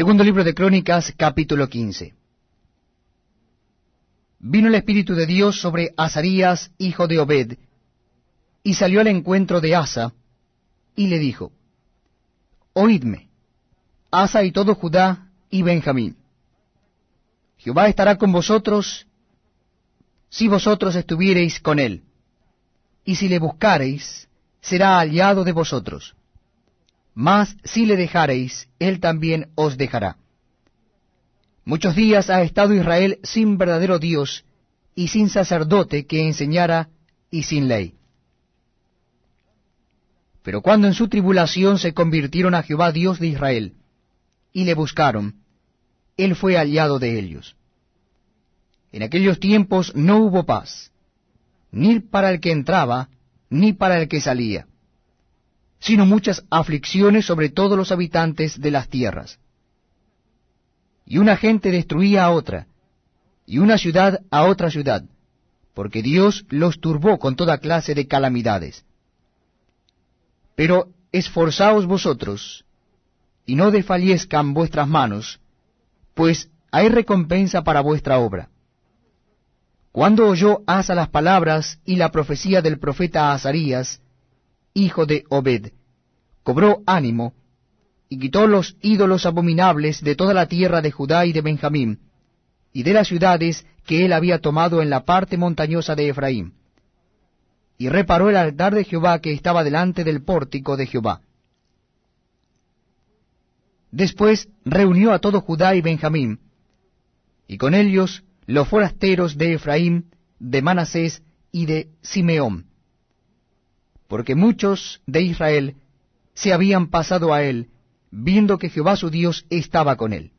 Segundo libro de Crónicas, capítulo 15. Vino el Espíritu de Dios sobre Azarías, hijo de Obed, y salió al encuentro de Asa, y le dijo, Oídme, Asa y todo Judá y Benjamín. Jehová estará con vosotros si vosotros estuviereis con él, y si le buscareis, será aliado de vosotros mas si le dejareis, él también os dejará. Muchos días ha estado Israel sin verdadero Dios, y sin sacerdote que enseñara, y sin ley. Pero cuando en su tribulación se convirtieron a Jehová Dios de Israel, y le buscaron, él fue aliado de ellos. En aquellos tiempos no hubo paz, ni para el que entraba, ni para el que salía sino muchas aflicciones sobre todos los habitantes de las tierras. Y una gente destruía a otra, y una ciudad a otra ciudad, porque Dios los turbó con toda clase de calamidades. Pero esforzaos vosotros, y no desfallezcan vuestras manos, pues hay recompensa para vuestra obra. Cuando oyó Asa las palabras y la profecía del profeta Azarías, hijo de Obed, cobró ánimo, y quitó los ídolos abominables de toda la tierra de Judá y de Benjamín, y de las ciudades que él había tomado en la parte montañosa de Efraín, y reparó el altar de Jehová que estaba delante del pórtico de Jehová. Después reunió a todo Judá y Benjamín, y con ellos los forasteros de Efraín, de Manasés y de Simeón, porque muchos de Israel se habían pasado a él, viendo que Jehová su Dios estaba con él.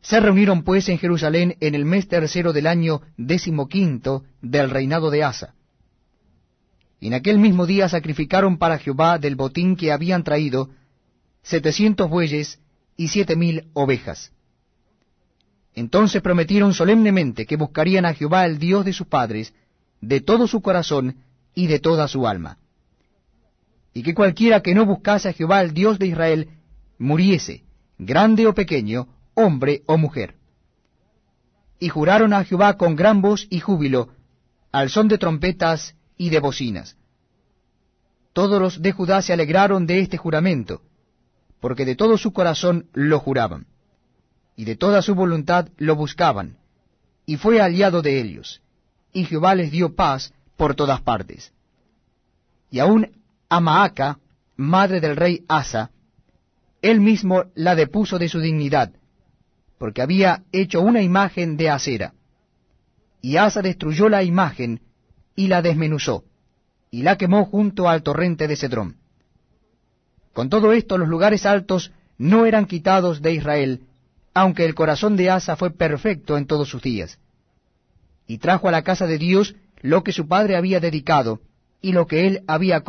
Se reunieron pues en Jerusalén en el mes tercero del año decimoquinto del reinado de Asa. Y en aquel mismo día sacrificaron para Jehová del botín que habían traído setecientos bueyes y siete mil ovejas. Entonces prometieron solemnemente que buscarían a Jehová el Dios de sus padres, de todo su corazón y de toda su alma. Y que cualquiera que no buscase a Jehová el Dios de Israel, muriese, grande o pequeño, hombre o mujer. Y juraron a Jehová con gran voz y júbilo, al son de trompetas y de bocinas. Todos los de Judá se alegraron de este juramento, porque de todo su corazón lo juraban, y de toda su voluntad lo buscaban, y fue aliado de ellos, y Jehová les dio paz por todas partes. Y aún Amaaca, madre del rey Asa, él mismo la depuso de su dignidad, porque había hecho una imagen de acera. Y Asa destruyó la imagen y la desmenuzó, y la quemó junto al torrente de Cedrón. Con todo esto los lugares altos no eran quitados de Israel, aunque el corazón de Asa fue perfecto en todos sus días. Y trajo a la casa de Dios lo que su padre había dedicado, y lo que él había